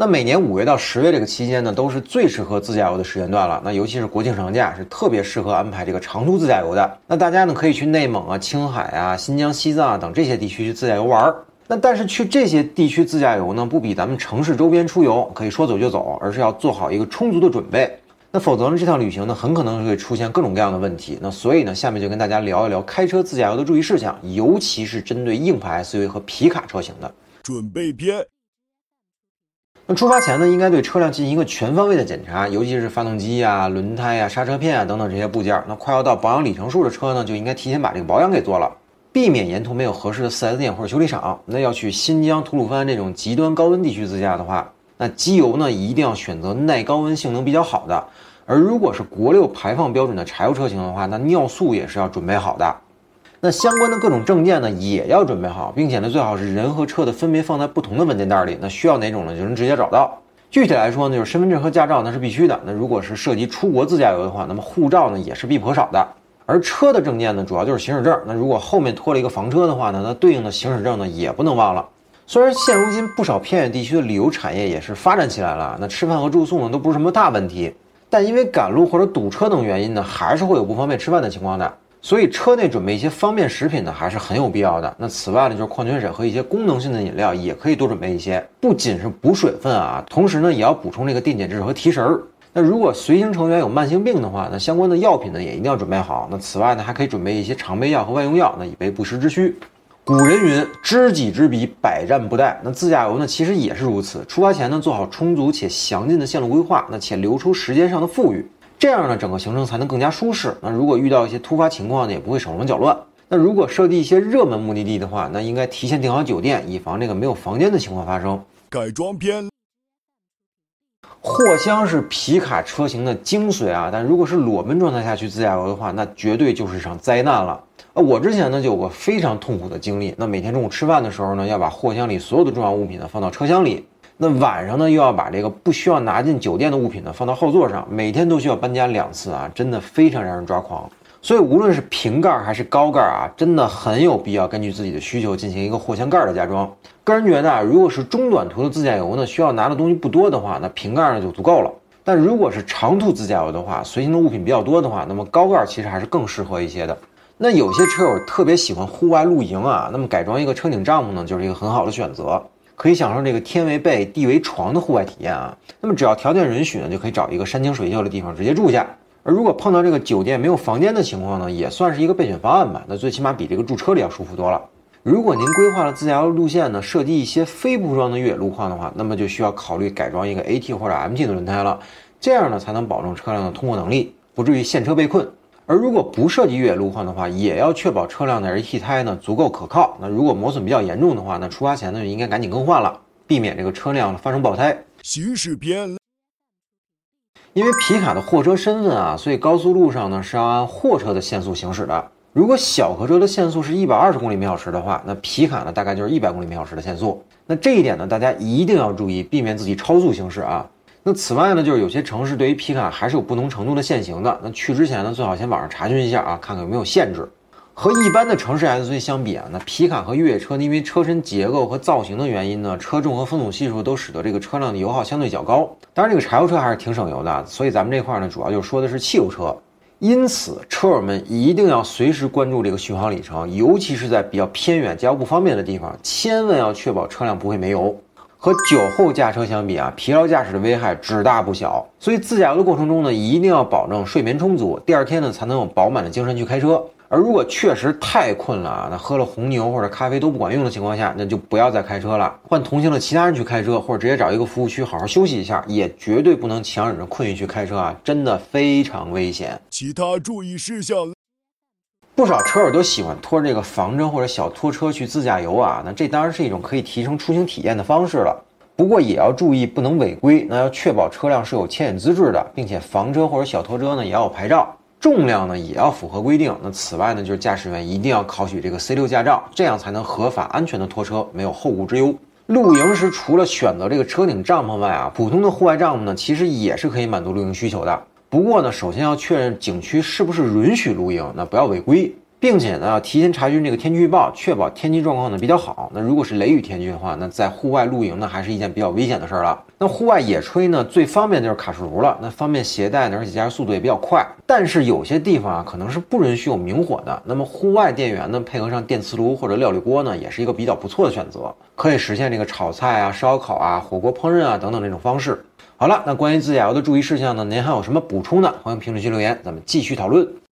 那每年五月到十月这个期间呢，都是最适合自驾游的时间段了。那尤其是国庆长假，是特别适合安排这个长途自驾游的。那大家呢可以去内蒙啊、青海啊、新疆、西藏啊等这些地区去自驾游玩儿。那但是去这些地区自驾游呢，不比咱们城市周边出游可以说走就走，而是要做好一个充足的准备。那否则呢，这趟旅行呢很可能会出现各种各样的问题。那所以呢，下面就跟大家聊一聊开车自驾游的注意事项，尤其是针对硬派 SUV 和皮卡车型的准备篇。那出发前呢，应该对车辆进行一个全方位的检查，尤其是发动机呀、轮胎呀、刹车片啊等等这些部件。那快要到保养里程数的车呢，就应该提前把这个保养给做了，避免沿途没有合适的 4S 店或者修理厂。那要去新疆吐鲁番这种极端高温地区自驾的话，那机油呢一定要选择耐高温、性能比较好的。而如果是国六排放标准的柴油车型的话，那尿素也是要准备好的。那相关的各种证件呢，也要准备好，并且呢，最好是人和车的分别放在不同的文件袋里。那需要哪种呢，就能直接找到。具体来说呢，就是身份证和驾照那是必须的。那如果是涉及出国自驾游的话，那么护照呢也是必不可少的。而车的证件呢，主要就是行驶证。那如果后面拖了一个房车的话呢，那对应的行驶证呢也不能忘了。虽然现如今不少偏远地区的旅游产业也是发展起来了，那吃饭和住宿呢都不是什么大问题，但因为赶路或者堵车等原因呢，还是会有不方便吃饭的情况的。所以车内准备一些方便食品呢，还是很有必要的。那此外呢，就是矿泉水和一些功能性的饮料也可以多准备一些，不仅是补水分啊，同时呢也要补充这个电解质和提神儿。那如果随行成员有慢性病的话，那相关的药品呢也一定要准备好。那此外呢，还可以准备一些常备药和外用药，那以备不时之需。古人云：知己知彼，百战不殆。那自驾游呢，其实也是如此。出发前呢，做好充足且详尽的线路规划，那且留出时间上的富裕。这样呢，整个行程才能更加舒适。那如果遇到一些突发情况呢，也不会手忙脚乱。那如果设计一些热门目的地的话，那应该提前订好酒店，以防这个没有房间的情况发生。改装篇。货箱是皮卡车型的精髓啊，但如果是裸奔状态下去自驾游的话，那绝对就是一场灾难了。呃，我之前呢就有过非常痛苦的经历。那每天中午吃饭的时候呢，要把货箱里所有的重要物品呢放到车厢里。那晚上呢，又要把这个不需要拿进酒店的物品呢放到后座上，每天都需要搬家两次啊，真的非常让人抓狂。所以无论是瓶盖还是高盖啊，真的很有必要根据自己的需求进行一个货箱盖的加装。个人觉得啊，如果是中短途的自驾游呢，需要拿的东西不多的话，那瓶盖呢就足够了。但如果是长途自驾游的话，随行的物品比较多的话，那么高盖其实还是更适合一些的。那有些车友特别喜欢户外露营啊，那么改装一个车顶帐篷呢，就是一个很好的选择。可以享受这个天为被、地为床的户外体验啊。那么只要条件允许呢，就可以找一个山清水秀的地方直接住下。而如果碰到这个酒店没有房间的情况呢，也算是一个备选方案吧。那最起码比这个住车里要舒服多了。如果您规划了自驾游路线呢，设计一些非铺装的越野路况的话，那么就需要考虑改装一个 AT 或者 MT 的轮胎了。这样呢，才能保证车辆的通过能力，不至于陷车被困。而如果不涉及越野路况的话，也要确保车辆的 AT 胎呢足够可靠。那如果磨损比较严重的话，那出发前呢就应该赶紧更换了，避免这个车辆发生爆胎。行驶篇。因为皮卡的货车身份啊，所以高速路上呢是要按货车的限速行驶的。如果小客车的限速是一百二十公里每小时的话，那皮卡呢大概就是一百公里每小时的限速。那这一点呢，大家一定要注意，避免自己超速行驶啊。那此外呢，就是有些城市对于皮卡还是有不同程度的限行的。那去之前呢，最好先网上查询一下啊，看看有没有限制。和一般的城市 SUV 相比啊，那皮卡和越野车因为车身结构和造型的原因呢，车重和风阻系数都使得这个车辆的油耗相对较高。当然，这个柴油车还是挺省油的，所以咱们这块呢，主要就说的是汽油车。因此，车友们一定要随时关注这个续航里程，尤其是在比较偏远、加油不方便的地方，千万要确保车辆不会没油。和酒后驾车相比啊，疲劳驾驶的危害只大不小。所以自驾游的过程中呢，一定要保证睡眠充足，第二天呢才能有饱满的精神去开车。而如果确实太困了啊，那喝了红牛或者咖啡都不管用的情况下，那就不要再开车了，换同行的其他人去开车，或者直接找一个服务区好好休息一下，也绝对不能强忍着困意去开车啊，真的非常危险。其他注意事项。不少车友都喜欢拖着这个房车或者小拖车去自驾游啊，那这当然是一种可以提升出行体验的方式了。不过也要注意不能违规，那要确保车辆是有牵引资质的，并且房车或者小拖车呢也要有牌照，重量呢也要符合规定。那此外呢，就是驾驶员一定要考取这个 C 六驾照，这样才能合法安全的拖车，没有后顾之忧。露营时除了选择这个车顶帐篷外啊，普通的户外帐篷呢其实也是可以满足露营需求的。不过呢，首先要确认景区是不是允许露营，那不要违规。并且呢，要提前查询这个天气预报，确保天气状况呢比较好。那如果是雷雨天气的话，那在户外露营呢，还是一件比较危险的事儿了。那户外野炊呢，最方便就是卡式炉了，那方便携带呢，而且加热速度也比较快。但是有些地方啊，可能是不允许有明火的。那么户外电源呢，配合上电磁炉或者料理锅呢，也是一个比较不错的选择，可以实现这个炒菜啊、烧烤啊、火锅烹饪啊等等这种方式。好了，那关于自驾游的注意事项呢，您还有什么补充的？欢迎评论区留言，咱们继续讨论。